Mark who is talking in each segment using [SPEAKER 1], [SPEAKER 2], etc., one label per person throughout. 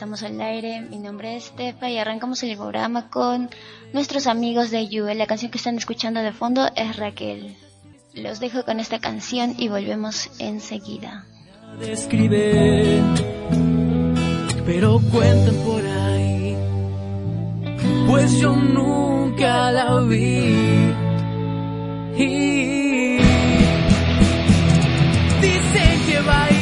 [SPEAKER 1] estamos al aire. Mi nombre es Stefa y arrancamos el programa con nuestros amigos de Yue. La canción que están escuchando de fondo es Raquel. Los dejo con esta canción y volvemos enseguida.
[SPEAKER 2] Describe, pero cuentan por ahí, pues yo nunca la vi. Y dicen que baila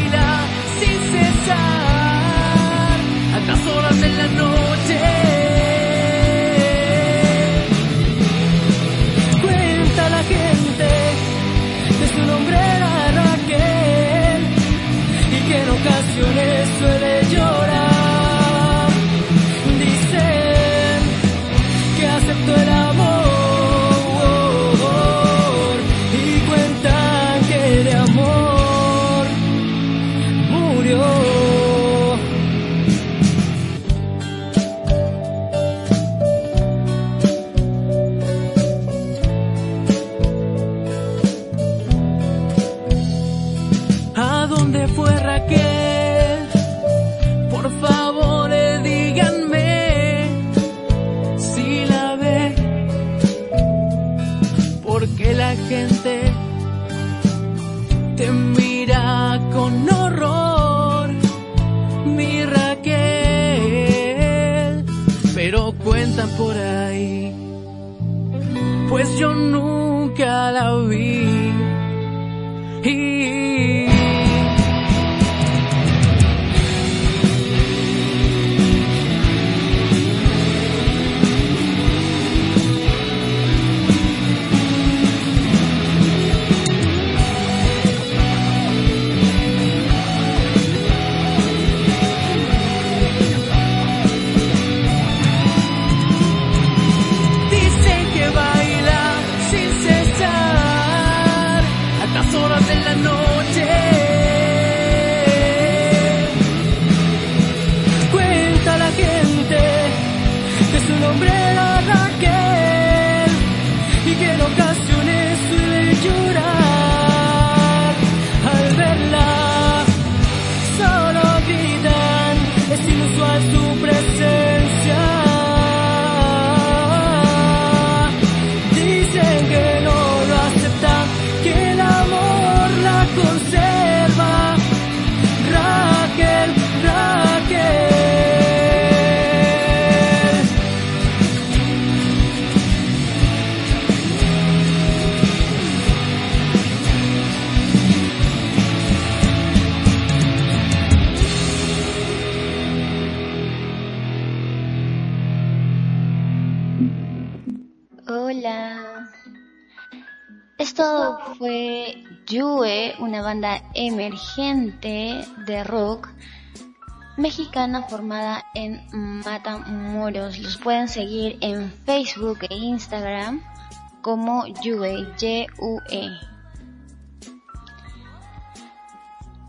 [SPEAKER 1] rock mexicana formada en Matamoros. Los pueden seguir en Facebook e Instagram como Yue, Y-U-E.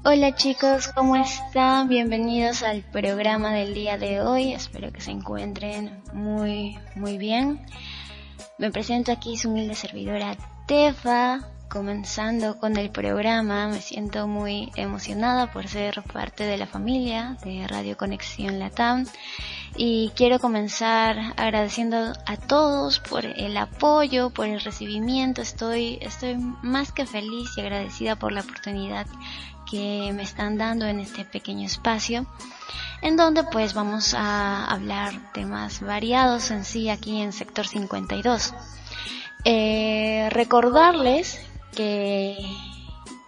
[SPEAKER 1] Hola chicos, ¿cómo están? Bienvenidos al programa del día de hoy. Espero que se encuentren muy, muy bien. Me presento aquí, su humilde servidora Tefa, comenzando con el programa. Me siento muy emocionada por ser parte de la familia de Radio Conexión Latam. Y quiero comenzar agradeciendo a todos por el apoyo, por el recibimiento. Estoy, estoy más que feliz y agradecida por la oportunidad que me están dando en este pequeño espacio en donde pues vamos a hablar temas variados en sí aquí en sector 52. Eh, recordarles que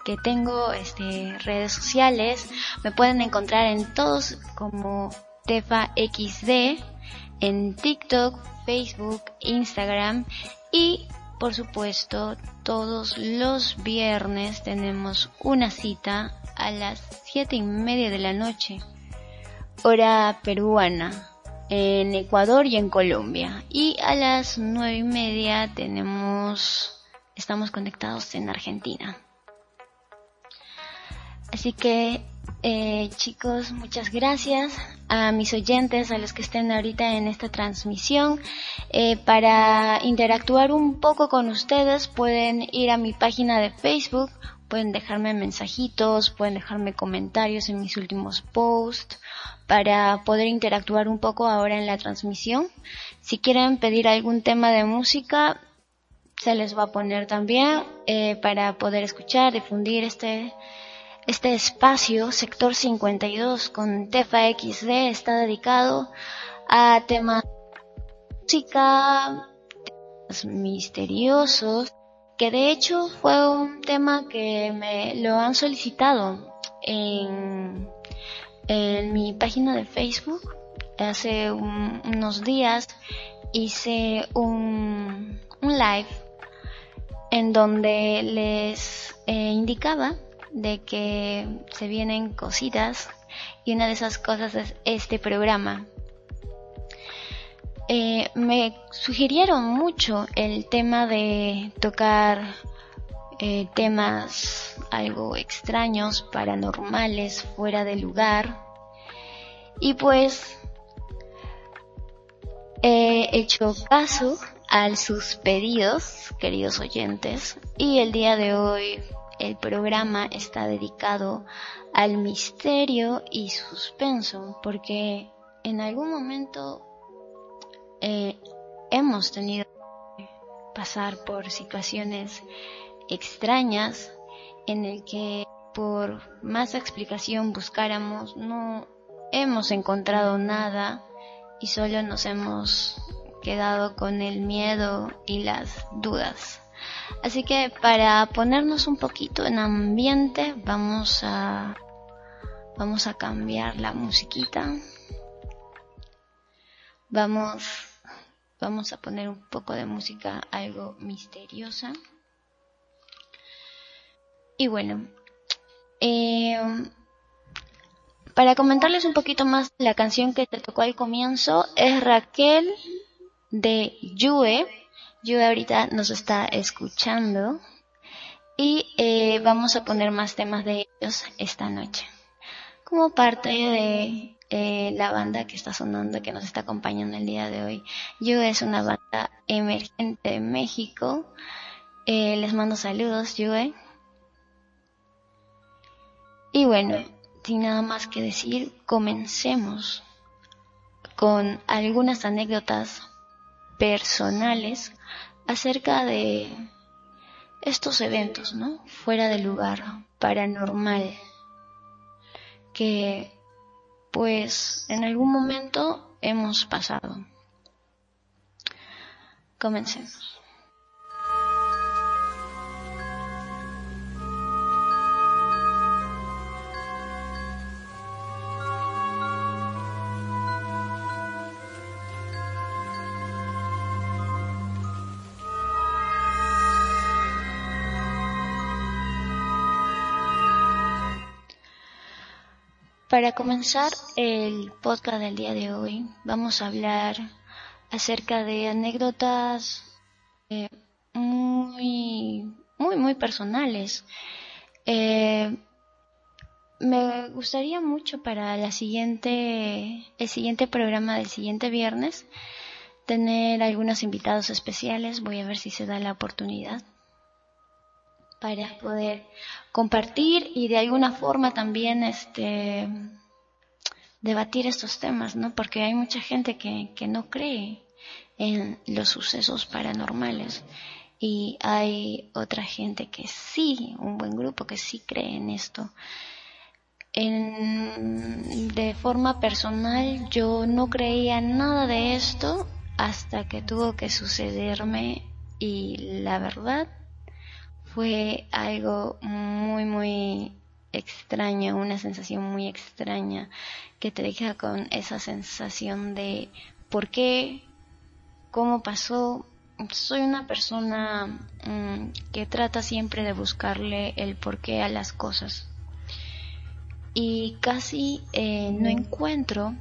[SPEAKER 1] que tengo este redes sociales me pueden encontrar en todos como Tefa XD en TikTok, Facebook, Instagram y por supuesto todos los viernes tenemos una cita a las siete y media de la noche hora peruana en Ecuador y en Colombia. Y a las nueve y media tenemos, estamos conectados en Argentina. Así que, eh, chicos, muchas gracias a mis oyentes, a los que estén ahorita en esta transmisión. Eh, para interactuar un poco con ustedes pueden ir a mi página de Facebook Pueden dejarme mensajitos, pueden dejarme comentarios en mis últimos posts para poder interactuar un poco ahora en la transmisión. Si quieren pedir algún tema de música, se les va a poner también eh, para poder escuchar, difundir este, este espacio, sector 52 con Tefa XD, está dedicado a temas de música, temas misteriosos, que de hecho fue un tema que me lo han solicitado en, en mi página de Facebook. Hace unos días hice un, un live en donde les eh, indicaba de que se vienen cositas y una de esas cosas es este programa. Eh, me sugirieron mucho el tema de tocar eh, temas algo extraños, paranormales, fuera de lugar. Y pues he hecho caso a sus pedidos, queridos oyentes, y el día de hoy el programa está dedicado al misterio y suspenso, porque en algún momento eh, hemos tenido que pasar por situaciones extrañas en el que por más explicación buscáramos no hemos encontrado nada y solo nos hemos quedado con el miedo y las dudas. Así que para ponernos un poquito en ambiente vamos a vamos a cambiar la musiquita. Vamos vamos a poner un poco de música algo misteriosa. Y bueno, eh, para comentarles un poquito más la canción que te tocó al comienzo es Raquel de Yue. Yue ahorita nos está escuchando y eh, vamos a poner más temas de ellos esta noche. Como parte de eh, la banda que está sonando, que nos está acompañando el día de hoy. Yue es una banda emergente de México. Eh, les mando saludos, Yue. Y bueno, sin nada más que decir, comencemos con algunas anécdotas personales acerca de estos eventos, ¿no? Fuera de lugar, paranormal, que pues en algún momento hemos pasado. Comencemos. Para comenzar el podcast del día de hoy, vamos a hablar acerca de anécdotas eh, muy, muy, muy personales. Eh, me gustaría mucho para la siguiente, el siguiente programa del siguiente viernes tener algunos invitados especiales. Voy a ver si se da la oportunidad para poder compartir y de alguna forma también este debatir estos temas, ¿no? Porque hay mucha gente que, que no cree en los sucesos paranormales y hay otra gente que sí, un buen grupo que sí cree en esto. En, de forma personal yo no creía nada de esto hasta que tuvo que sucederme y la verdad fue algo muy, muy extraño, una sensación muy extraña que te deja con esa sensación de por qué, cómo pasó. Soy una persona mm, que trata siempre de buscarle el porqué a las cosas y casi eh, no encuentro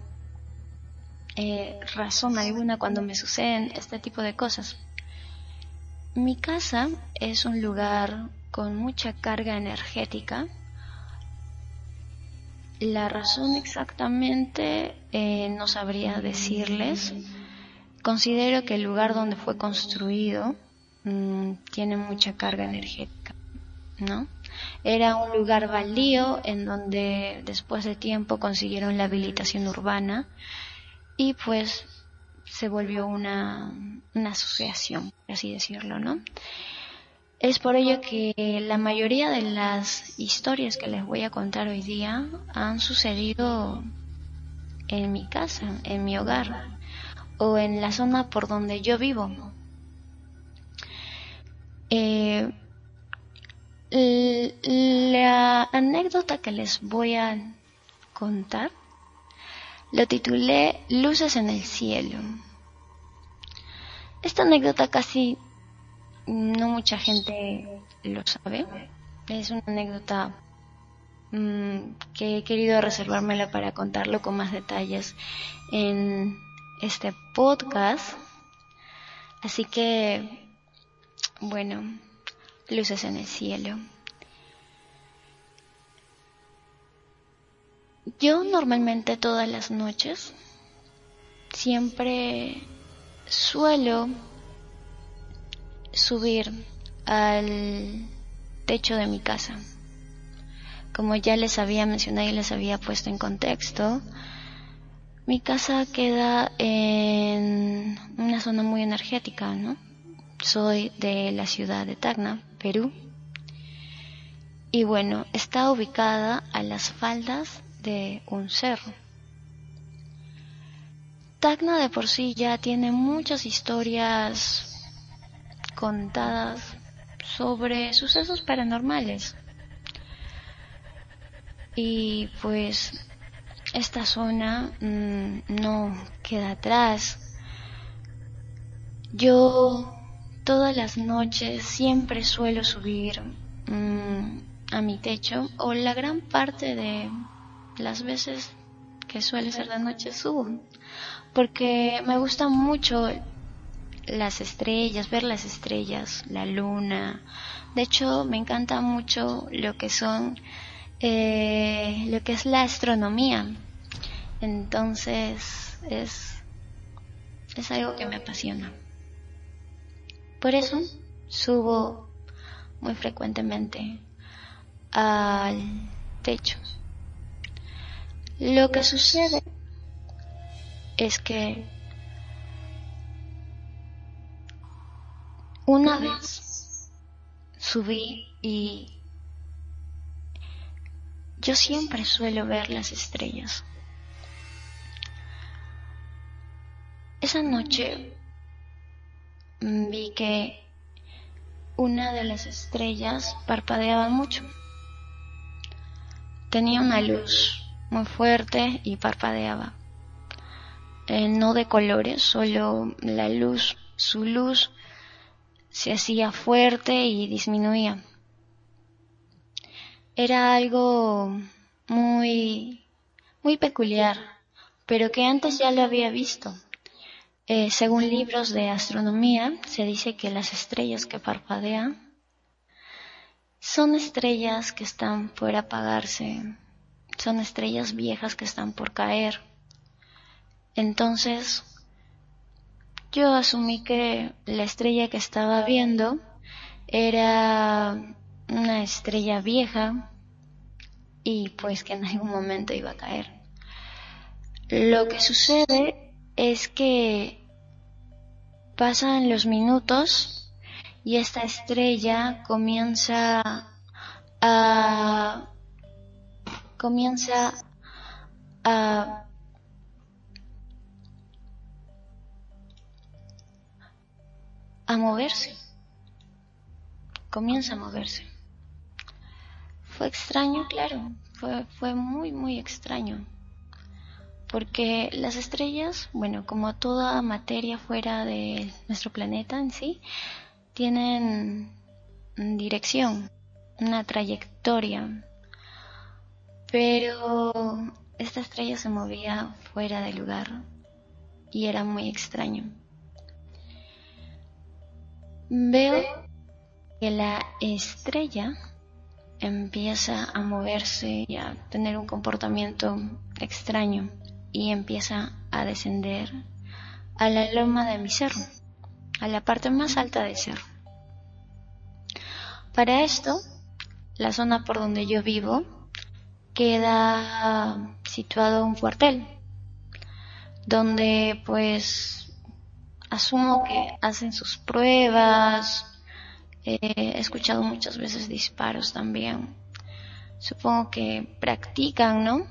[SPEAKER 1] eh, razón alguna cuando me suceden este tipo de cosas. Mi casa es un lugar con mucha carga energética. La razón exactamente eh, no sabría decirles. Considero que el lugar donde fue construido mm, tiene mucha carga energética, ¿no? Era un lugar baldío en donde después de tiempo consiguieron la habilitación urbana y pues se volvió una, una asociación, por así decirlo, ¿no? Es por ello que la mayoría de las historias que les voy a contar hoy día han sucedido en mi casa, en mi hogar o en la zona por donde yo vivo. Eh, la anécdota que les voy a contar lo titulé Luces en el cielo. Esta anécdota casi no mucha gente lo sabe. Es una anécdota mm, que he querido reservármela para contarlo con más detalles en este podcast. Así que, bueno, luces en el cielo. Yo normalmente todas las noches siempre suelo subir al techo de mi casa. Como ya les había mencionado y les había puesto en contexto, mi casa queda en una zona muy energética, ¿no? Soy de la ciudad de Tacna, Perú. Y bueno, está ubicada a las faldas de un cerro. Tacna de por sí ya tiene muchas historias contadas sobre sucesos paranormales. Y pues esta zona mm, no queda atrás. Yo todas las noches siempre suelo subir mm, a mi techo o la gran parte de las veces que suele ser de noche subo porque me gusta mucho las estrellas, ver las estrellas, la luna. De hecho, me encanta mucho lo que son, eh, lo que es la astronomía. Entonces, es, es algo que me apasiona. Por eso, subo muy frecuentemente al techo. Lo que sucede es que una vez subí y yo siempre suelo ver las estrellas. Esa noche vi que una de las estrellas parpadeaba mucho. Tenía una luz muy fuerte y parpadeaba. No de colores, solo la luz, su luz se hacía fuerte y disminuía. Era algo muy, muy peculiar, pero que antes ya lo había visto. Eh, según libros de astronomía, se dice que las estrellas que parpadean son estrellas que están por apagarse, son estrellas viejas que están por caer. Entonces, yo asumí que la estrella que estaba viendo era una estrella vieja y pues que en algún momento iba a caer. Lo que sucede es que pasan los minutos y esta estrella comienza a comienza a a moverse. Comienza a moverse. Fue extraño, claro, fue, fue muy, muy extraño. Porque las estrellas, bueno, como toda materia fuera de nuestro planeta en sí, tienen dirección, una trayectoria. Pero esta estrella se movía fuera del lugar y era muy extraño. Veo que la estrella empieza a moverse y a tener un comportamiento extraño y empieza a descender a la loma de mi cerro, a la parte más alta del cerro. Para esto, la zona por donde yo vivo queda situado un cuartel donde pues asumo que hacen sus pruebas. Eh, he escuchado muchas veces disparos también. Supongo que practican, ¿no?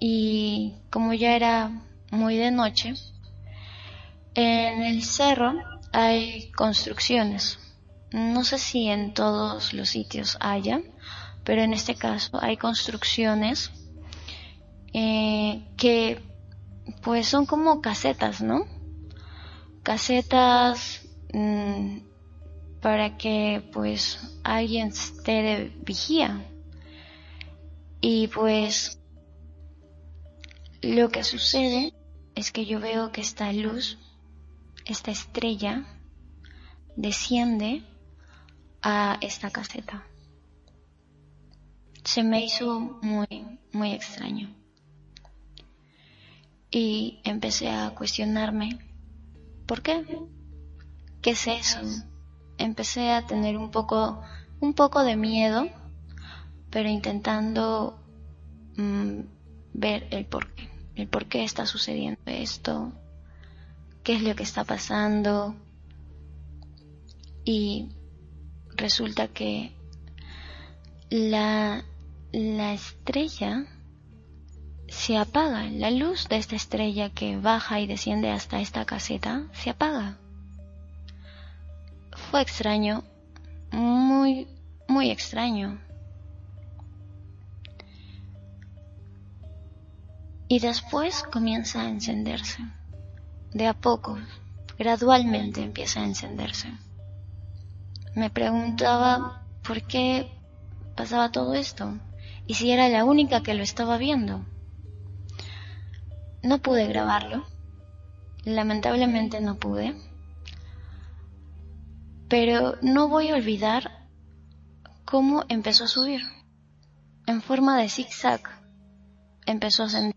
[SPEAKER 1] Y como ya era muy de noche, en el cerro hay construcciones. No sé si en todos los sitios haya, pero en este caso hay construcciones eh, que pues son como casetas, ¿no? Casetas mm, para que pues alguien esté de vigía. Y pues lo que sucede es que yo veo que esta luz, esta estrella, desciende a esta caseta. Se me hizo muy, muy extraño. Y empecé a cuestionarme, ¿por qué? ¿Qué es eso? Empecé a tener un poco, un poco de miedo, pero intentando mm, ver el por qué, el por qué está sucediendo esto, qué es lo que está pasando. Y resulta que la, la estrella se apaga, la luz de esta estrella que baja y desciende hasta esta caseta se apaga. Fue extraño, muy, muy extraño. Y después comienza a encenderse. De a poco, gradualmente empieza a encenderse. Me preguntaba por qué pasaba todo esto y si era la única que lo estaba viendo. No pude grabarlo. Lamentablemente no pude. Pero no voy a olvidar cómo empezó a subir. En forma de zigzag. Empezó a ascender.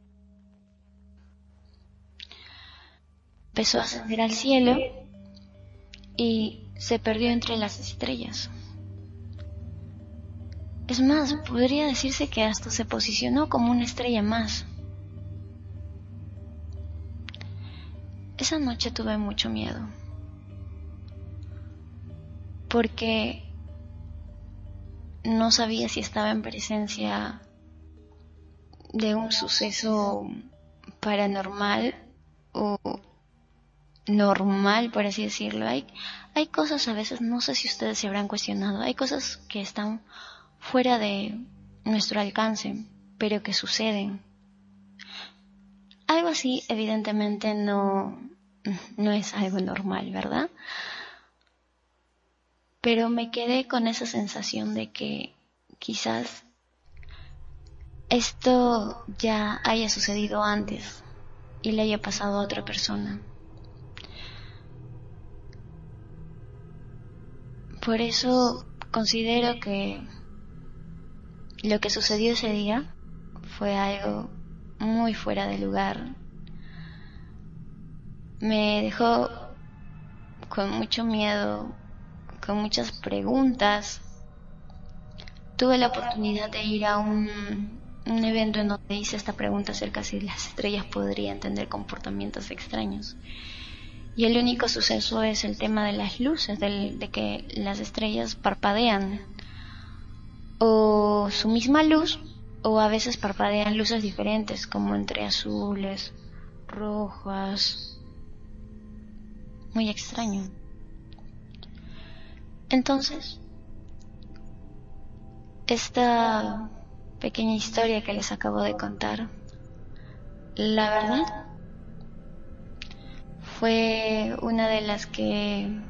[SPEAKER 1] Empezó a ascender al cielo y se perdió entre las estrellas. Es más, podría decirse que hasta se posicionó como una estrella más. Esa noche tuve mucho miedo. Porque no sabía si estaba en presencia de un suceso paranormal o normal, por así decirlo. Hay, hay cosas a veces, no sé si ustedes se habrán cuestionado, hay cosas que están fuera de nuestro alcance, pero que suceden. Algo así evidentemente no, no es algo normal, ¿verdad? Pero me quedé con esa sensación de que quizás esto ya haya sucedido antes y le haya pasado a otra persona. Por eso considero que lo que sucedió ese día fue algo muy fuera de lugar. Me dejó con mucho miedo, con muchas preguntas. Tuve la oportunidad de ir a un, evento en donde hice esta pregunta acerca si las estrellas podrían tener comportamientos extraños. Y el único suceso es el tema de las luces, de que las estrellas parpadean o su misma luz o a veces parpadean luces diferentes como entre azules, rojas. Muy extraño. Entonces, esta pequeña historia que les acabo de contar, la verdad, fue una de las que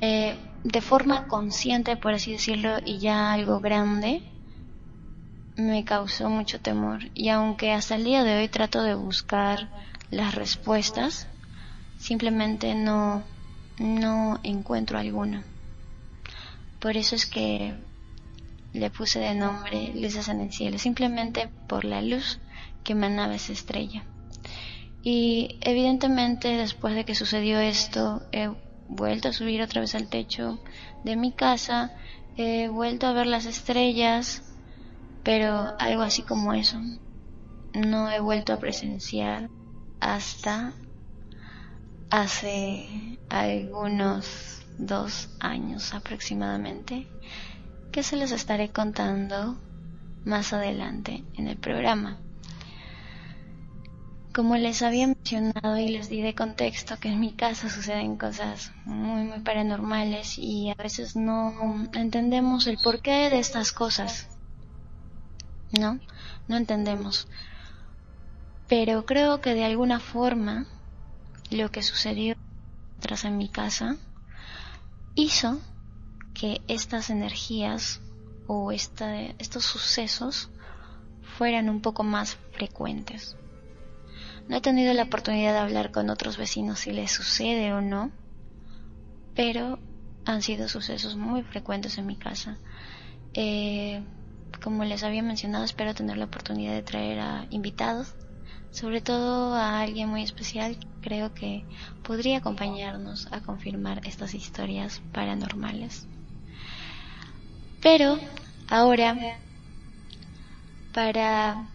[SPEAKER 1] eh, de forma consciente, por así decirlo, y ya algo grande, me causó mucho temor. Y aunque hasta el día de hoy trato de buscar las respuestas, simplemente no, no encuentro alguna. Por eso es que le puse de nombre luces en el cielo, simplemente por la luz que emanaba esa estrella. Y evidentemente después de que sucedió esto, vuelto a subir otra vez al techo de mi casa He vuelto a ver las estrellas, pero algo así como eso. No he vuelto a presenciar hasta hace algunos dos años aproximadamente, que se los estaré contando más adelante en el programa. Como les había mencionado y les di de contexto que en mi casa suceden cosas muy muy paranormales y a veces no entendemos el porqué de estas cosas. ¿No? No entendemos. Pero creo que de alguna forma lo que sucedió tras en mi casa hizo que estas energías o estos sucesos fueran un poco más frecuentes. No he tenido la oportunidad de hablar con otros vecinos si les sucede o no, pero han sido sucesos muy frecuentes en mi casa. Eh, como les había mencionado, espero tener la oportunidad de traer a invitados, sobre todo a alguien muy especial. Creo que podría acompañarnos a confirmar estas historias paranormales. Pero ahora, para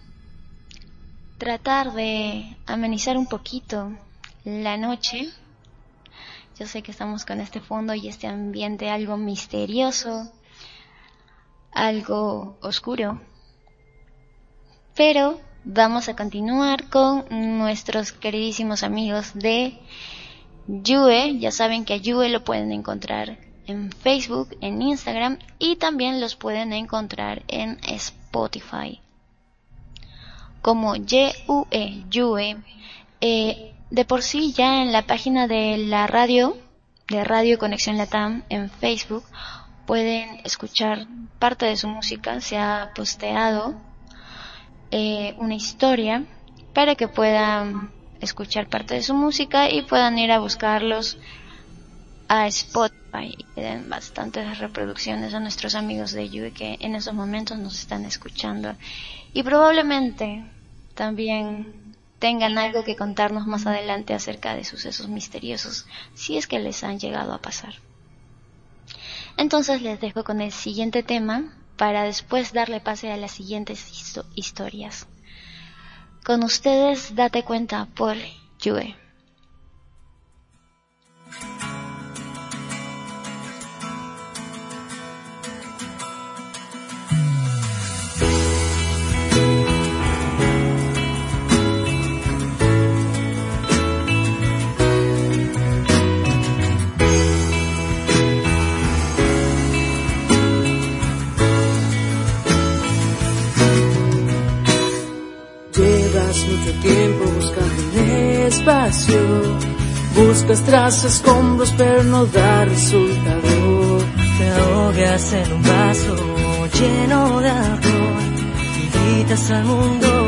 [SPEAKER 1] tratar de amenizar un poquito la noche. Yo sé que estamos con este fondo y este ambiente algo misterioso, algo oscuro. Pero vamos a continuar con nuestros queridísimos amigos de Yue. Ya saben que a Yue lo pueden encontrar en Facebook, en Instagram y también los pueden encontrar en Spotify como YUE, Yue. Eh, de por sí ya en la página de la radio, de Radio Conexión Latam en Facebook, pueden escuchar parte de su música. Se ha posteado eh, una historia para que puedan escuchar parte de su música y puedan ir a buscarlos a Spotify y den bastantes reproducciones a nuestros amigos de Yue que en esos momentos nos están escuchando y probablemente también tengan algo que contarnos más adelante acerca de sucesos misteriosos, si es que les han llegado a pasar. Entonces les dejo con el siguiente tema para después darle pase a las siguientes historias. Con ustedes, date cuenta por Yue.
[SPEAKER 2] Tiempo buscando un espacio. Buscas tras escombros pero no da resultado. Te ahogas en un vaso lleno de alcohol y gritas al mundo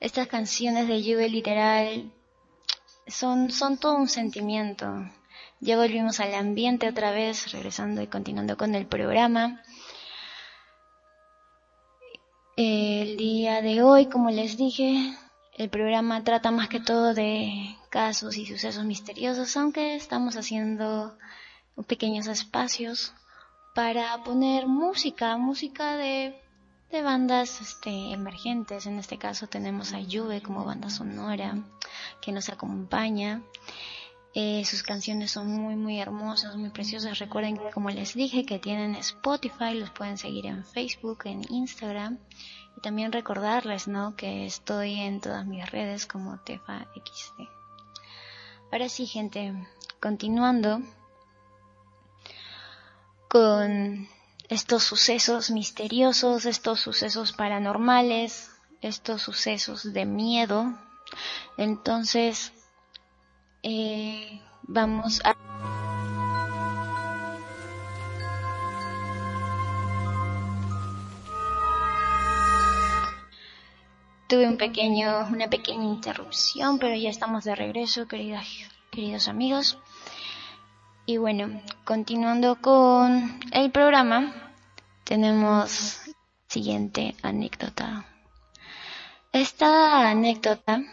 [SPEAKER 1] Estas canciones de Yue literal son, son todo un sentimiento. Ya volvimos al ambiente otra vez, regresando y continuando con el programa. El día de hoy, como les dije, el programa trata más que todo de casos y sucesos misteriosos, aunque estamos haciendo pequeños espacios para poner música, música de, de bandas este, emergentes. En este caso tenemos a Juve como banda sonora que nos acompaña. Eh, sus canciones son muy muy hermosas, muy preciosas. Recuerden como les dije que tienen Spotify, los pueden seguir en Facebook, en Instagram. Y también recordarles, ¿no? Que estoy en todas mis redes como TefaXD. Ahora sí, gente, continuando con estos sucesos misteriosos, estos sucesos paranormales, estos sucesos de miedo. Entonces, eh, vamos a... Tuve un pequeño, una pequeña interrupción, pero ya estamos de regreso, queridos, queridos amigos. Y bueno, continuando con el programa, tenemos siguiente anécdota. Esta anécdota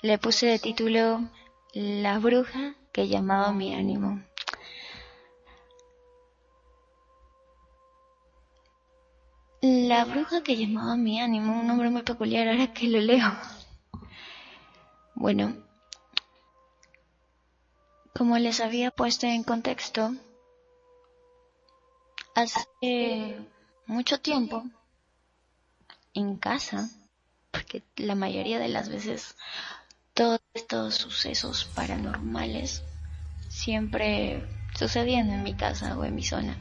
[SPEAKER 1] le puse de título La bruja que llamaba mi ánimo. La bruja que llamaba mi ánimo, un nombre muy peculiar ahora que lo leo. Bueno, como les había puesto en contexto, hace mucho tiempo, en casa, porque la mayoría de las veces todos estos sucesos paranormales siempre sucedían en mi casa o en mi zona.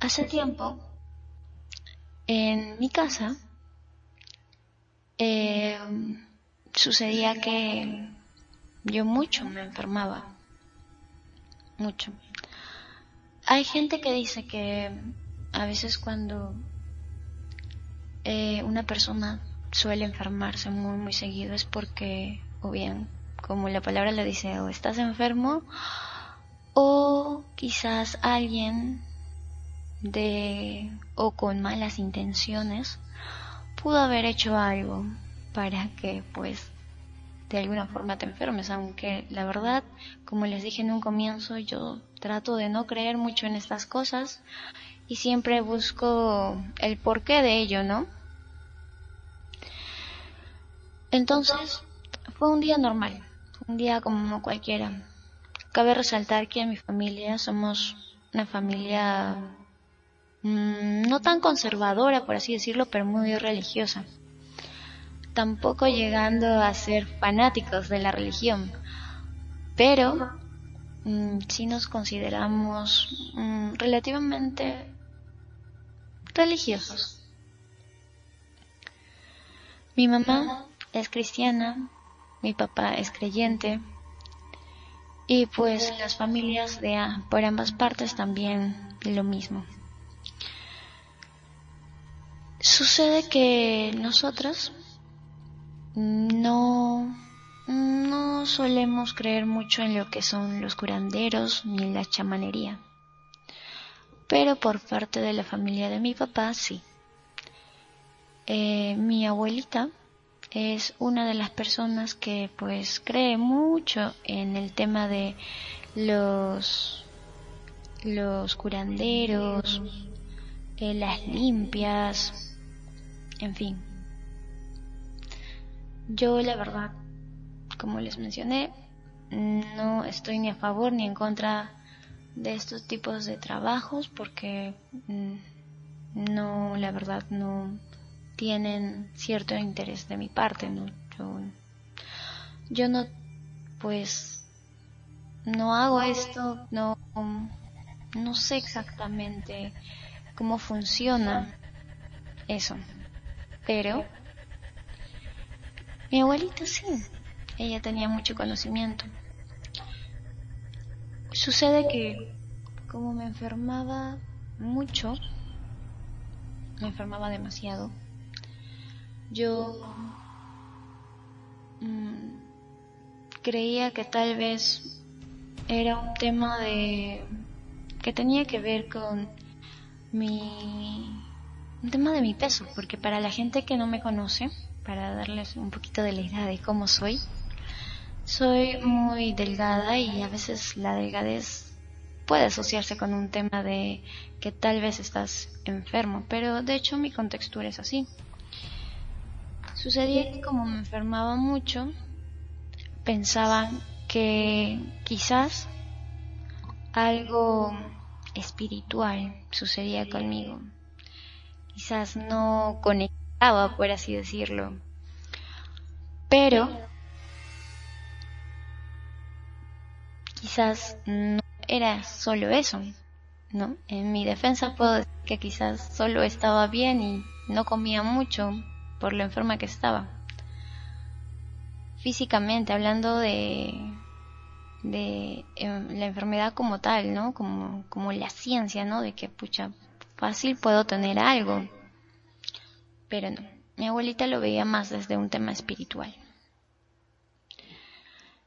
[SPEAKER 1] Hace tiempo, en mi casa, eh, sucedía que yo mucho me enfermaba. Mucho. Hay gente que dice que a veces cuando eh, una persona suele enfermarse muy muy seguido es porque o bien como la palabra le dice o estás enfermo o quizás alguien de o con malas intenciones pudo haber hecho algo para que pues de alguna forma te enfermes, aunque la verdad, como les dije en un comienzo, yo trato de no creer mucho en estas cosas y siempre busco el porqué de ello, ¿no? Entonces, fue un día normal, un día como cualquiera. Cabe resaltar que en mi familia somos una familia mm, no tan conservadora, por así decirlo, pero muy religiosa tampoco llegando a ser fanáticos de la religión, pero mm, sí nos consideramos mm, relativamente religiosos. Mi mamá es cristiana, mi papá es creyente y pues las familias de por ambas partes también lo mismo. Sucede que nosotros no, no solemos creer mucho en lo que son los curanderos ni la chamanería. Pero por parte de la familia de mi papá, sí. Eh, mi abuelita es una de las personas que pues cree mucho en el tema de los los curanderos, eh, las limpias, en fin. Yo la verdad, como les mencioné, no estoy ni a favor ni en contra de estos tipos de trabajos porque mm, no, la verdad, no tienen cierto interés de mi parte, ¿no? Yo, yo no, pues, no hago esto, no, no sé exactamente cómo funciona eso, pero mi abuelita sí, ella tenía mucho conocimiento. Sucede que como me enfermaba mucho, me enfermaba demasiado, yo mm, creía que tal vez era un tema de que tenía que ver con mi un tema de mi peso, porque para la gente que no me conoce, para darles un poquito de la idea de cómo soy, soy muy delgada y a veces la delgadez puede asociarse con un tema de que tal vez estás enfermo, pero de hecho mi contextura es así. Sucedía que como me enfermaba mucho, pensaban que quizás algo espiritual sucedía conmigo. Quizás no conectaba, por así decirlo. Pero quizás no era solo eso, ¿no? En mi defensa puedo decir que quizás solo estaba bien y no comía mucho por lo enferma que estaba. Físicamente, hablando de, de em, la enfermedad como tal, ¿no? Como, como la ciencia, ¿no? De que, pucha, fácil puedo tener algo. Pero no, mi abuelita lo veía más desde un tema espiritual.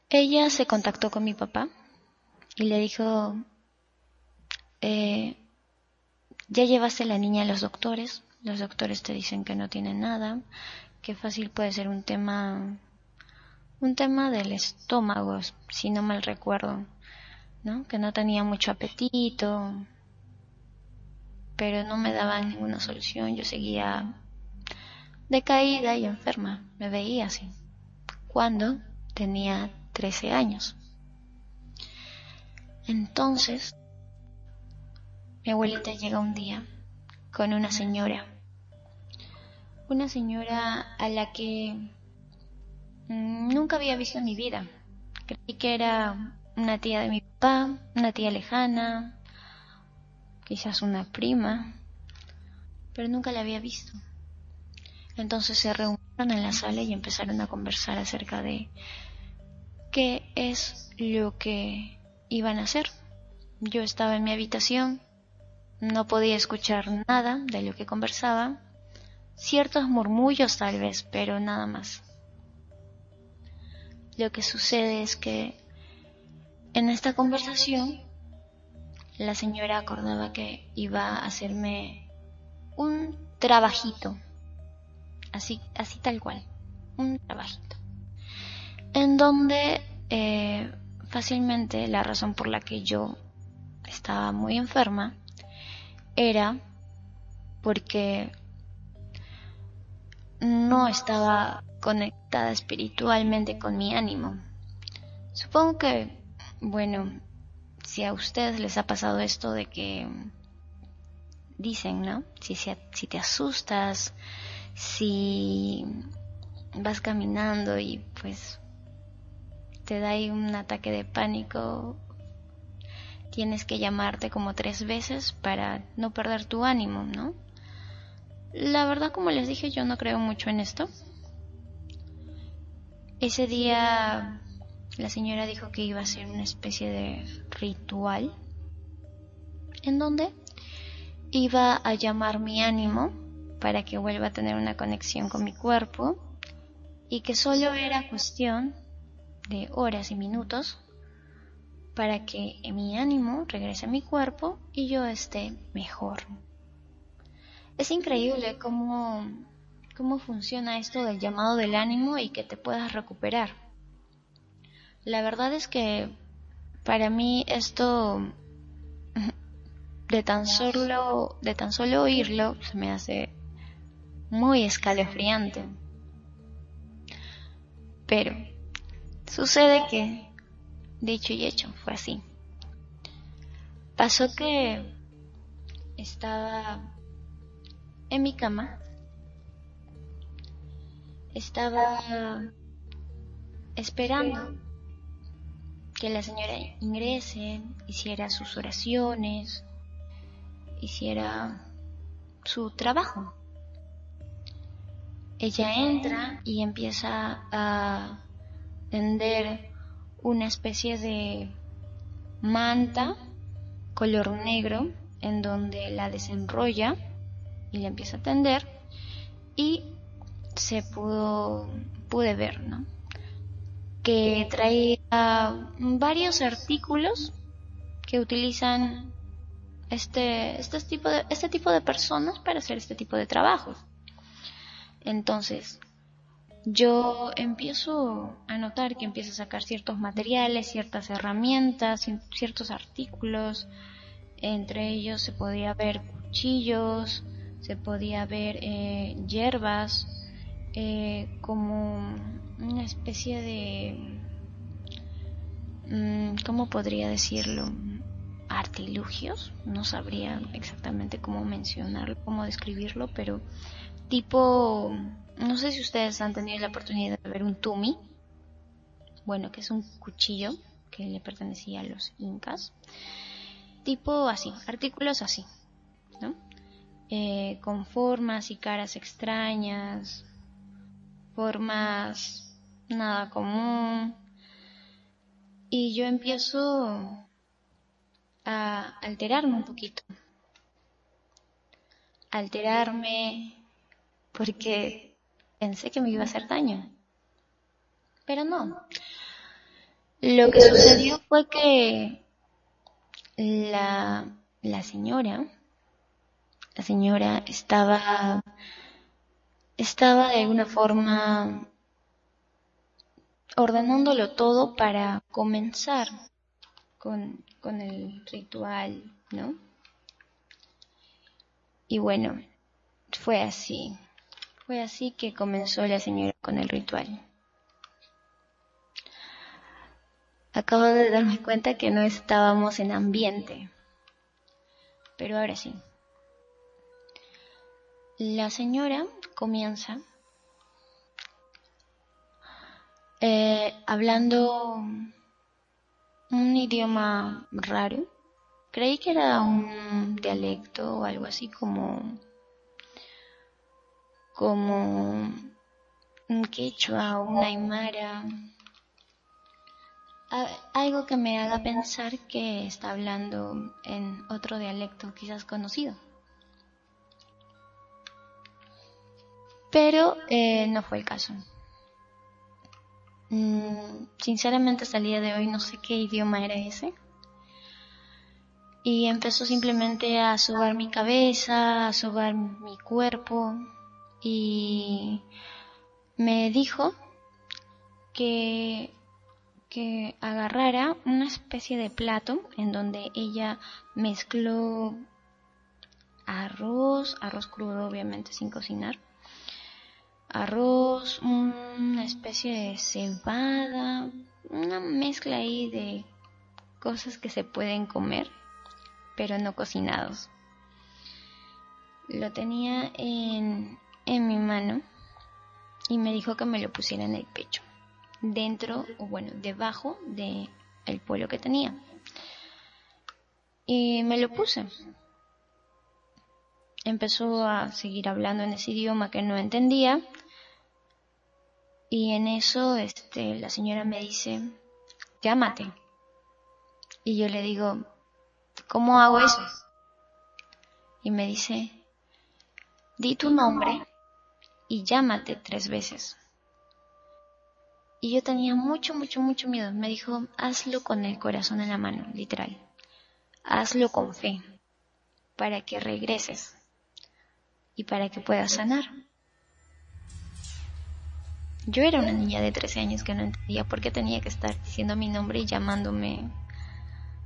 [SPEAKER 1] Ella se contactó con mi papá y le dijo, eh, ya llevaste la niña a los doctores, los doctores te dicen que no tiene nada, que fácil puede ser un tema, un tema del estómago, si no mal recuerdo, ¿no? Que no tenía mucho apetito, pero no me daban ninguna solución, yo seguía decaída y enferma, me veía así, cuando tenía 13 años. Entonces, mi abuelita llega un día con una señora. Una señora a la que nunca había visto en mi vida. Creí que era una tía de mi papá, una tía lejana, quizás una prima, pero nunca la había visto. Entonces se reunieron en la sala y empezaron a conversar acerca de qué es lo que iban a hacer. Yo estaba en mi habitación no podía escuchar nada de lo que conversaban, ciertos murmullos tal vez, pero nada más. Lo que sucede es que en esta conversación la señora acordaba que iba a hacerme un trabajito, así, así tal cual, un trabajito, en donde eh, fácilmente la razón por la que yo estaba muy enferma era porque no estaba conectada espiritualmente con mi ánimo. Supongo que, bueno, si a ustedes les ha pasado esto de que dicen, ¿no? Si, si, te asustas, si vas caminando y pues te da ahí un ataque de pánico tienes que llamarte como tres veces para no perder tu ánimo, ¿no? La verdad, como les dije, yo no creo mucho en esto. Ese día la señora dijo que iba a ser una especie de ritual en donde iba a llamar mi ánimo para que vuelva a tener una conexión con mi cuerpo y que solo era cuestión de horas y minutos para que mi ánimo regrese a mi cuerpo y yo esté mejor. Es increíble cómo, cómo funciona esto del llamado del ánimo y que te puedas recuperar. La verdad es que para mí esto de tan solo de tan solo oírlo se me hace muy escalofriante. Pero sucede que, dicho y hecho, fue así. Pasó que estaba en mi cama, estaba esperando que la señora ingrese, hiciera sus oraciones, hiciera su trabajo. Ella entra y empieza a tender una especie de manta color negro en donde la desenrolla y la empieza a tender y se pudo pude ver, ¿no? Que traía varios artículos que utilizan este, este, tipo de, este tipo de personas para hacer este tipo de trabajos. Entonces, yo empiezo a notar que empieza a sacar ciertos materiales, ciertas herramientas, ciertos artículos. Entre ellos se podía ver cuchillos, se podía ver eh, hierbas, eh, como una especie de... Mm, ¿Cómo podría decirlo? artilugios, no sabría exactamente cómo mencionarlo, cómo describirlo, pero tipo, no sé si ustedes han tenido la oportunidad de ver un tumi, bueno, que es un cuchillo que le pertenecía a los incas, tipo así, artículos así, ¿no? Eh, con formas y caras extrañas, formas nada común, y yo empiezo a alterarme un poquito. Alterarme porque pensé que me iba a hacer daño. Pero no. Lo que sucedió fue que la, la señora, la señora estaba, estaba de alguna forma ordenándolo todo para comenzar con, con el ritual, ¿no? Y bueno, fue así. Fue así que comenzó la señora con el ritual. Acabo de darme cuenta que no estábamos en ambiente. Pero ahora sí. La señora comienza eh, hablando un idioma raro. Creí que era un dialecto o algo así como como un quechua o una aymara. Algo que me haga pensar que está hablando en otro dialecto quizás conocido. Pero eh, no fue el caso. Mm, sinceramente hasta el día de hoy no sé qué idioma era ese. Y empezó simplemente a sobar mi cabeza, a sobar mi cuerpo y me dijo que, que agarrara una especie de plato en donde ella mezcló arroz, arroz crudo obviamente sin cocinar, arroz, una especie de cebada, una mezcla ahí de cosas que se pueden comer, pero no cocinados. Lo tenía en, en mi mano y me dijo que me lo pusiera en el pecho, dentro o bueno, debajo de el pueblo que tenía. Y me lo puse. Empezó a seguir hablando en ese idioma que no entendía y en eso, este, la señora me dice, llámate. Y yo le digo, ¿cómo hago eso? Y me dice, di tu nombre y llámate tres veces. Y yo tenía mucho, mucho, mucho miedo. Me dijo, hazlo con el corazón en la mano, literal. Hazlo con fe, para que regreses y para que puedas sanar. Yo era una niña de 13 años que no entendía por qué tenía que estar diciendo mi nombre y llamándome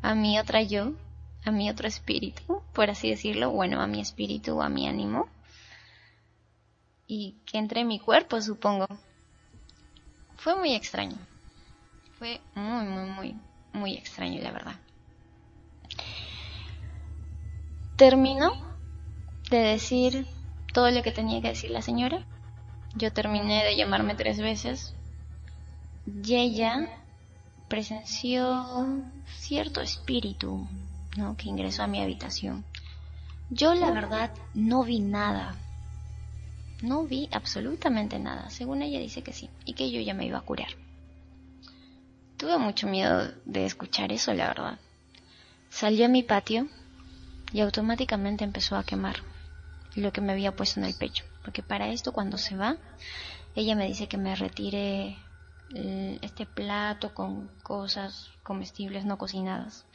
[SPEAKER 1] a mi otra yo, a mi otro espíritu, por así decirlo, bueno, a mi espíritu, a mi ánimo, y que entre mi cuerpo, supongo. fue muy extraño. Fue muy, muy, muy, muy extraño, la verdad. Terminó de decir todo lo que tenía que decir la señora. Yo terminé de llamarme tres veces. Y ella presenció cierto espíritu ¿no? que ingresó a mi habitación. Yo la verdad no vi nada. No vi absolutamente nada. Según ella dice que sí. Y que yo ya me iba a curar. Tuve mucho miedo de escuchar eso, la verdad. Salí a mi patio y automáticamente empezó a quemar lo que me había puesto en el pecho. Porque para esto cuando se va, ella me dice que me retire este plato con cosas comestibles no cocinadas.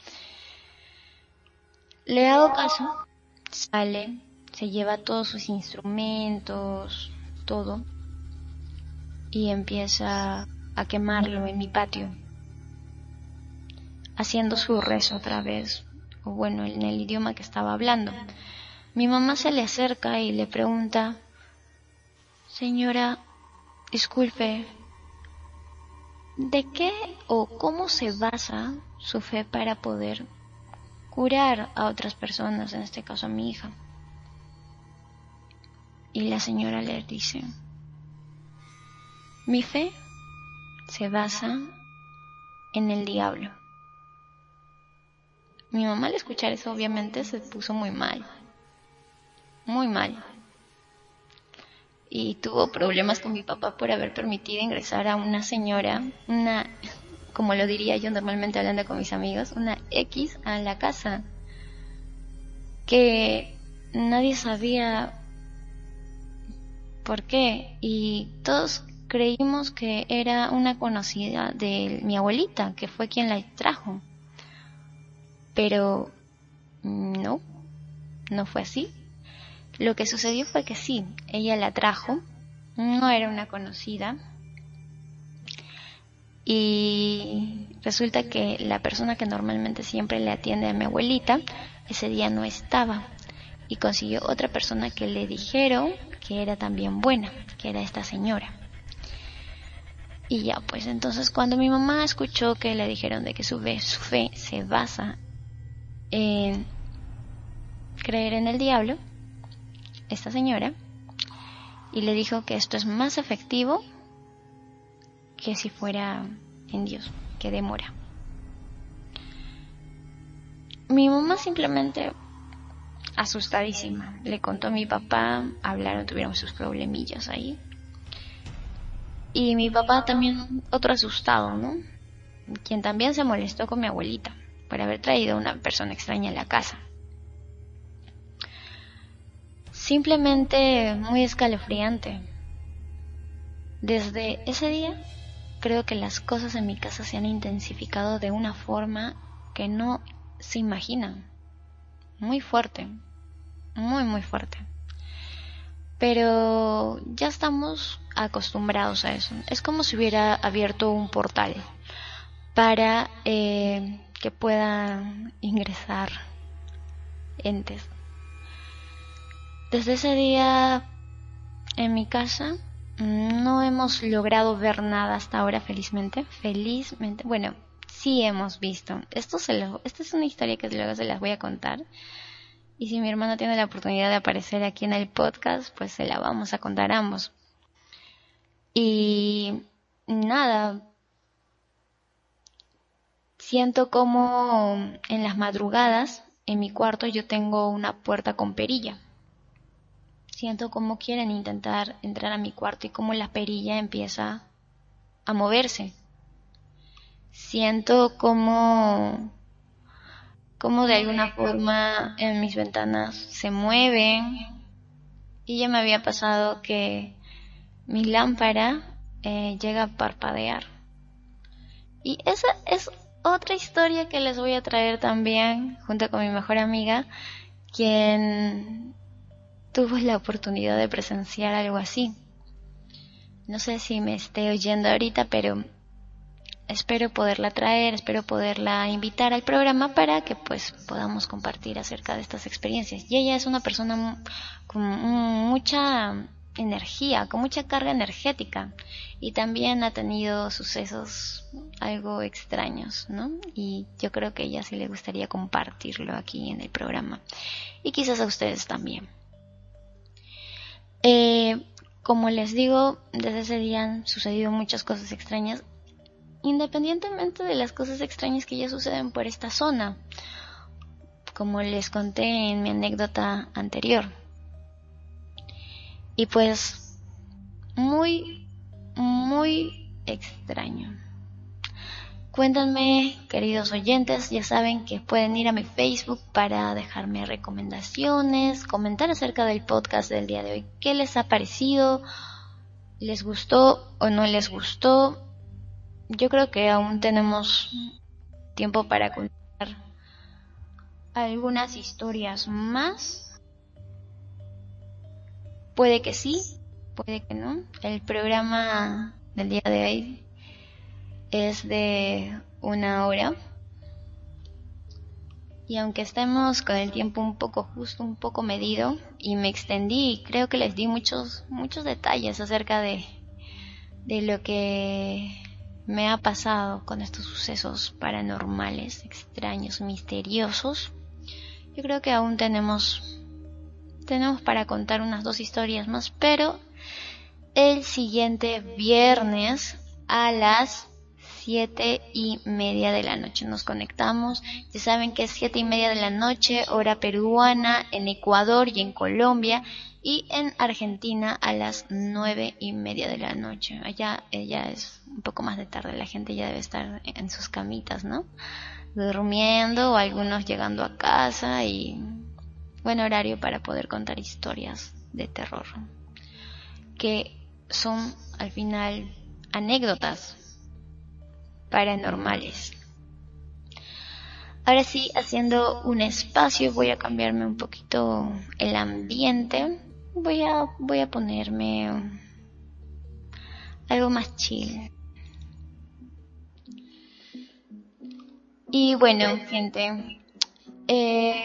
[SPEAKER 1] Le hago caso, sale, se lleva todos sus instrumentos, todo, y empieza a quemarlo en mi patio haciendo su rezo otra vez, o bueno, en el idioma que estaba hablando. Mi mamá se le acerca y le pregunta, Señora, disculpe, ¿de qué o cómo se basa su fe para poder curar a otras personas, en este caso a mi hija? Y la señora le dice, mi fe se basa en el diablo. Mi mamá al escuchar eso obviamente se puso muy mal. Muy mal. Y tuvo problemas con mi papá por haber permitido ingresar a una señora, una, como lo diría yo normalmente hablando con mis amigos, una X a la casa. Que nadie sabía por qué. Y todos creímos que era una conocida de mi abuelita, que fue quien la trajo. Pero no, no fue así. Lo que sucedió fue que sí, ella la trajo, no era una conocida, y resulta que la persona que normalmente siempre le atiende a mi abuelita, ese día no estaba, y consiguió otra persona que le dijeron que era también buena, que era esta señora. Y ya, pues entonces cuando mi mamá escuchó que le dijeron de que su fe, su fe se basa creer en el diablo, esta señora, y le dijo que esto es más efectivo que si fuera en Dios, que demora. Mi mamá simplemente asustadísima. Le contó a mi papá, hablaron, tuvieron sus problemillas ahí. Y mi papá también, otro asustado, ¿no? Quien también se molestó con mi abuelita por haber traído a una persona extraña a la casa. Simplemente muy escalofriante. Desde ese día creo que las cosas en mi casa se han intensificado de una forma que no se imaginan. Muy fuerte, muy muy fuerte. Pero ya estamos acostumbrados a eso. Es como si hubiera abierto un portal para eh, que puedan ingresar entes. Desde ese día en mi casa no hemos logrado ver nada hasta ahora felizmente, felizmente. Bueno, sí hemos visto. Esto se lo, esta es una historia que luego se las voy a contar. Y si mi hermano tiene la oportunidad de aparecer aquí en el podcast, pues se la vamos a contar ambos. Y nada, Siento como en las madrugadas en mi cuarto yo tengo una puerta con perilla. Siento como quieren intentar entrar a mi cuarto y como la perilla empieza a moverse. Siento como como de alguna forma en mis ventanas se mueven y ya me había pasado que mi lámpara eh, llega a parpadear. Y esa es otra historia que les voy a traer también junto con mi mejor amiga, quien tuvo la oportunidad de presenciar algo así. No sé si me esté oyendo ahorita, pero espero poderla traer, espero poderla invitar al programa para que pues podamos compartir acerca de estas experiencias. Y ella es una persona con mucha energía, con mucha carga energética y también ha tenido sucesos algo extraños, ¿no? Y yo creo que ella sí le gustaría compartirlo aquí en el programa y quizás a ustedes también. Eh, como les digo, desde ese día han sucedido muchas cosas extrañas, independientemente de las cosas extrañas que ya suceden por esta zona, como les conté en mi anécdota anterior. Y pues, muy, muy extraño. Cuéntanme, queridos oyentes, ya saben que pueden ir a mi Facebook para dejarme recomendaciones, comentar acerca del podcast del día de hoy. ¿Qué les ha parecido? ¿Les gustó o no les gustó? Yo creo que aún tenemos tiempo para contar algunas historias más. Puede que sí, puede que no. El programa del día de hoy es de una hora. Y aunque estemos con el tiempo un poco justo, un poco medido, y me extendí, creo que les di muchos, muchos detalles acerca de, de lo que me ha pasado con estos sucesos paranormales, extraños, misteriosos. Yo creo que aún tenemos, tenemos para contar unas dos historias más, pero el siguiente viernes a las siete y media de la noche. Nos conectamos. Ya saben que es siete y media de la noche, hora peruana, en Ecuador y en Colombia. Y en Argentina a las nueve y media de la noche. Allá ya es un poco más de tarde. La gente ya debe estar en sus camitas, ¿no? Durmiendo o algunos llegando a casa y buen horario para poder contar historias de terror. Que son al final anécdotas paranormales. Ahora sí, haciendo un espacio, voy a cambiarme un poquito el ambiente. Voy a, voy a ponerme algo más chill. Y bueno, gente, eh,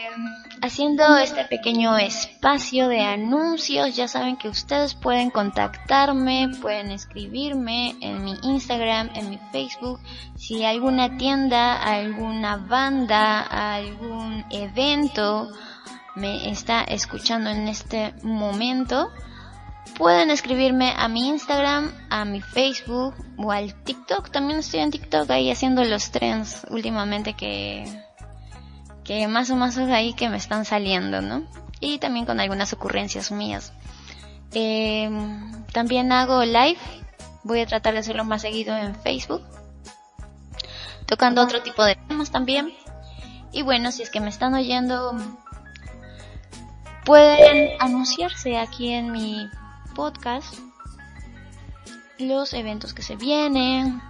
[SPEAKER 1] haciendo este pequeño espacio de anuncios, ya saben que ustedes pueden contactarme, pueden escribirme en mi Instagram, en mi Facebook, si alguna tienda, alguna banda, algún evento me está escuchando en este momento, pueden escribirme a mi Instagram, a mi Facebook o al TikTok. También estoy en TikTok ahí haciendo los trends últimamente que que más o menos ahí que me están saliendo, ¿no? Y también con algunas ocurrencias mías. Eh, también hago live, voy a tratar de hacerlo más seguido en Facebook, tocando otro tipo de temas también. Y bueno, si es que me están oyendo, pueden anunciarse aquí en mi podcast los eventos que se vienen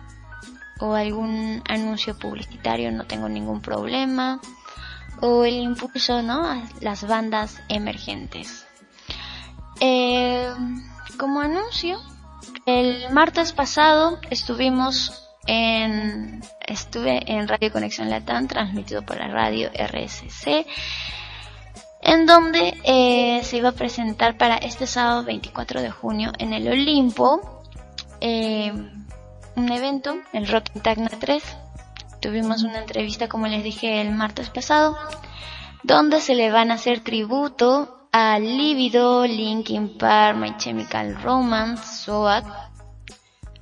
[SPEAKER 1] o algún anuncio publicitario, no tengo ningún problema o el impulso ¿no? a las bandas emergentes. Eh, como anuncio, el martes pasado estuvimos en estuve en Radio Conexión Latam transmitido por la radio RSC en donde eh, se iba a presentar para este sábado 24 de junio en el Olimpo eh, un evento, el Rock Tagna 3 tuvimos una entrevista, como les dije, el martes pasado, donde se le van a hacer tributo a Libido, Linkin Park, My Chemical Romance, SOAT,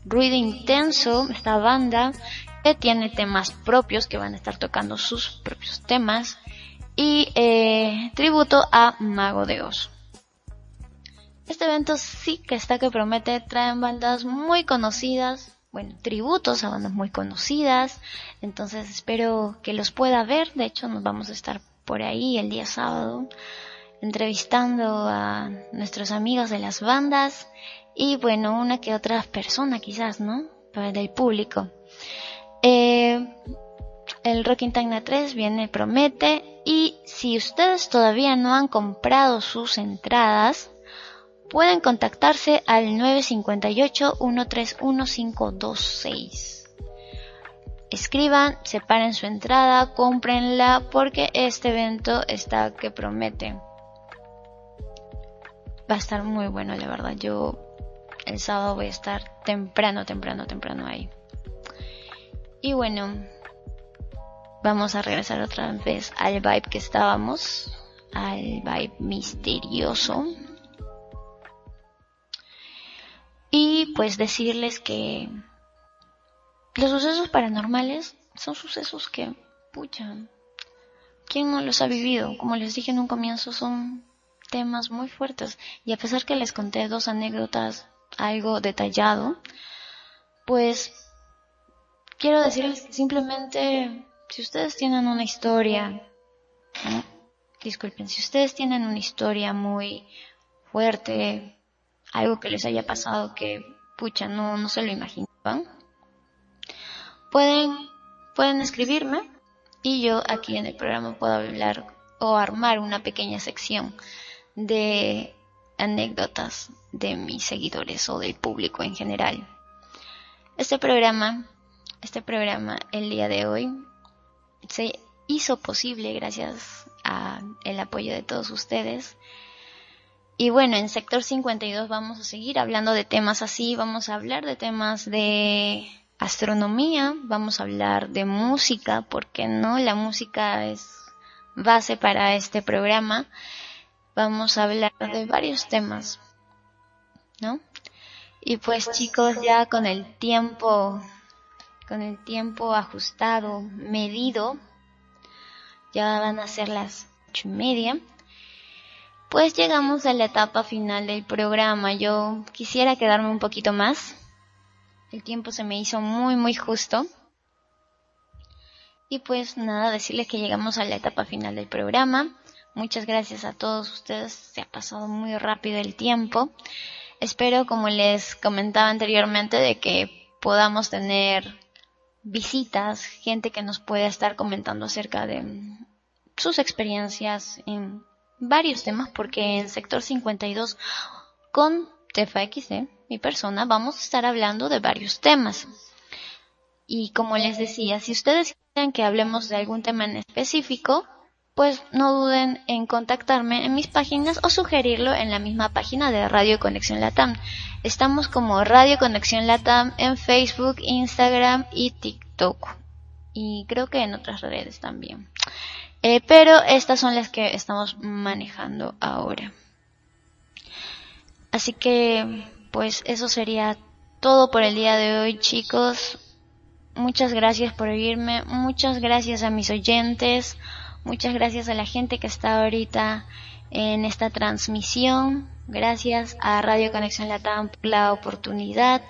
[SPEAKER 1] Ruido Intenso, esta banda que tiene temas propios, que van a estar tocando sus propios temas, y eh, tributo a Mago de Oz. Este evento sí que está que promete, traen bandas muy conocidas, bueno, tributos a bandas muy conocidas. Entonces espero que los pueda ver. De hecho, nos vamos a estar por ahí el día sábado entrevistando a nuestros amigos de las bandas y bueno, una que otra persona quizás, ¿no? Del público. Eh, el Rocking Tagna 3 viene, promete. Y si ustedes todavía no han comprado sus entradas, pueden contactarse al 958-131-526. Escriban, separen su entrada, cómprenla porque este evento está que promete. va a estar muy bueno, la verdad. Yo el sábado voy a estar temprano, temprano, temprano ahí. Y bueno, vamos a regresar otra vez al vibe que estábamos, al vibe misterioso. Y pues decirles que los sucesos paranormales son sucesos que, pucha, ¿quién no los ha vivido? Como les dije en un comienzo, son temas muy fuertes. Y a pesar que les conté dos anécdotas algo detallado, pues quiero decirles que simplemente si ustedes tienen una historia, disculpen, si ustedes tienen una historia muy fuerte, algo que les haya pasado que, pucha, no, no se lo imaginaban, pueden, pueden escribirme y yo aquí en el programa puedo hablar o armar una pequeña sección de anécdotas de mis seguidores o del público en general. Este programa, este programa el día de hoy se hizo posible gracias al apoyo de todos ustedes. Y bueno, en sector 52 vamos a seguir hablando de temas así, vamos a hablar de temas de astronomía, vamos a hablar de música, porque no, la música es base para este programa vamos a hablar de varios temas, ¿no? Y pues chicos, ya con el tiempo, con el tiempo ajustado, medido, ya van a ser las ocho y media, pues llegamos a la etapa final del programa. Yo quisiera quedarme un poquito más. El tiempo se me hizo muy, muy justo. Y pues nada, decirles que llegamos a la etapa final del programa. Muchas gracias a todos ustedes. Se ha pasado muy rápido el tiempo. Espero, como les comentaba anteriormente, de que podamos tener visitas, gente que nos pueda estar comentando acerca de sus experiencias en varios temas, porque en sector 52 con TFXD, mi persona, vamos a estar hablando de varios temas. Y como les decía, si ustedes quieren que hablemos de algún tema en específico, pues no duden en contactarme en mis páginas o sugerirlo en la misma página de Radio Conexión Latam. Estamos como Radio Conexión Latam en Facebook, Instagram y TikTok. Y creo que en otras redes también. Eh, pero estas son las que estamos manejando ahora. Así que, pues eso sería todo por el día de hoy, chicos. Muchas gracias por oírme. Muchas gracias a mis oyentes. Muchas gracias a la gente que está ahorita en esta transmisión. Gracias a Radio Conexión Latam por la oportunidad.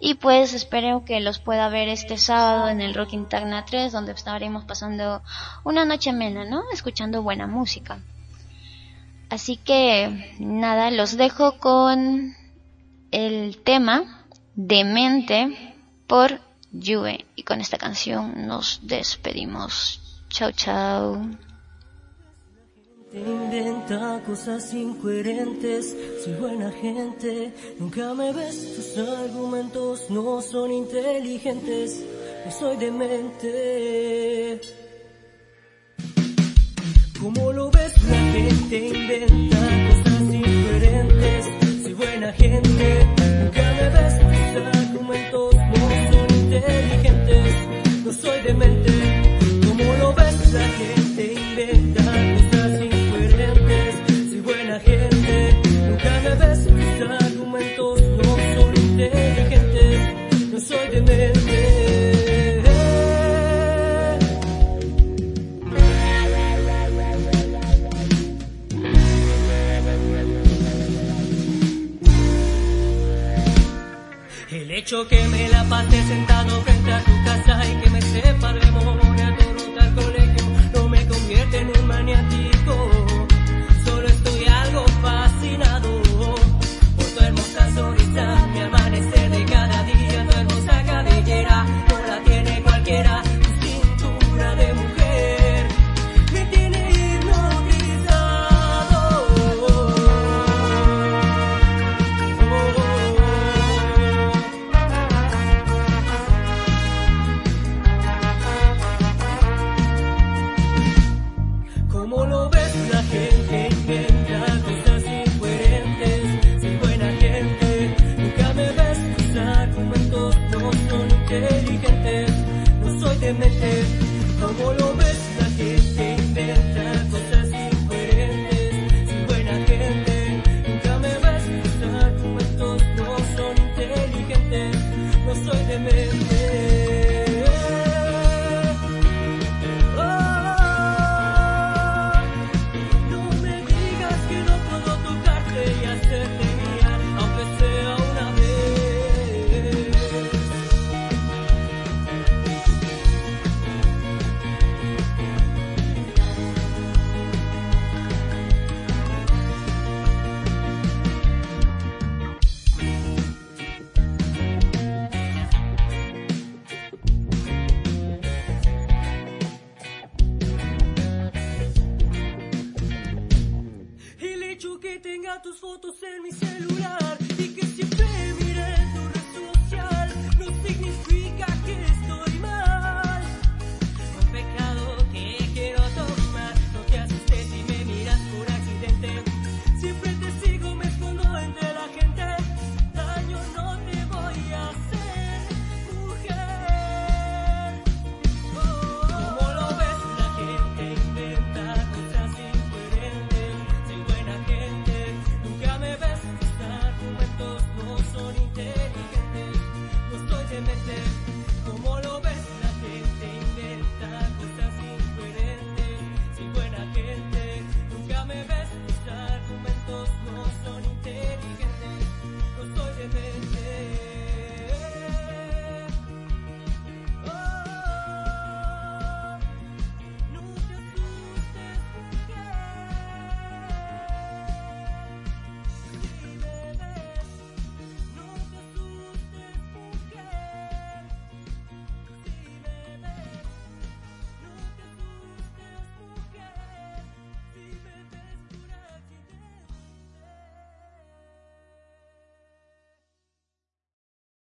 [SPEAKER 1] Y pues espero que los pueda ver este sábado en el Rocking Tagna 3, donde estaremos pasando una noche amena, ¿no? Escuchando buena música. Así que nada, los dejo con el tema Demente por Juve. Y con esta canción nos despedimos. Chao, chao.
[SPEAKER 3] Inventa cosas incoherentes, soy buena gente, nunca me ves, tus argumentos no son inteligentes, no soy demente. Como lo ves, la gente inventa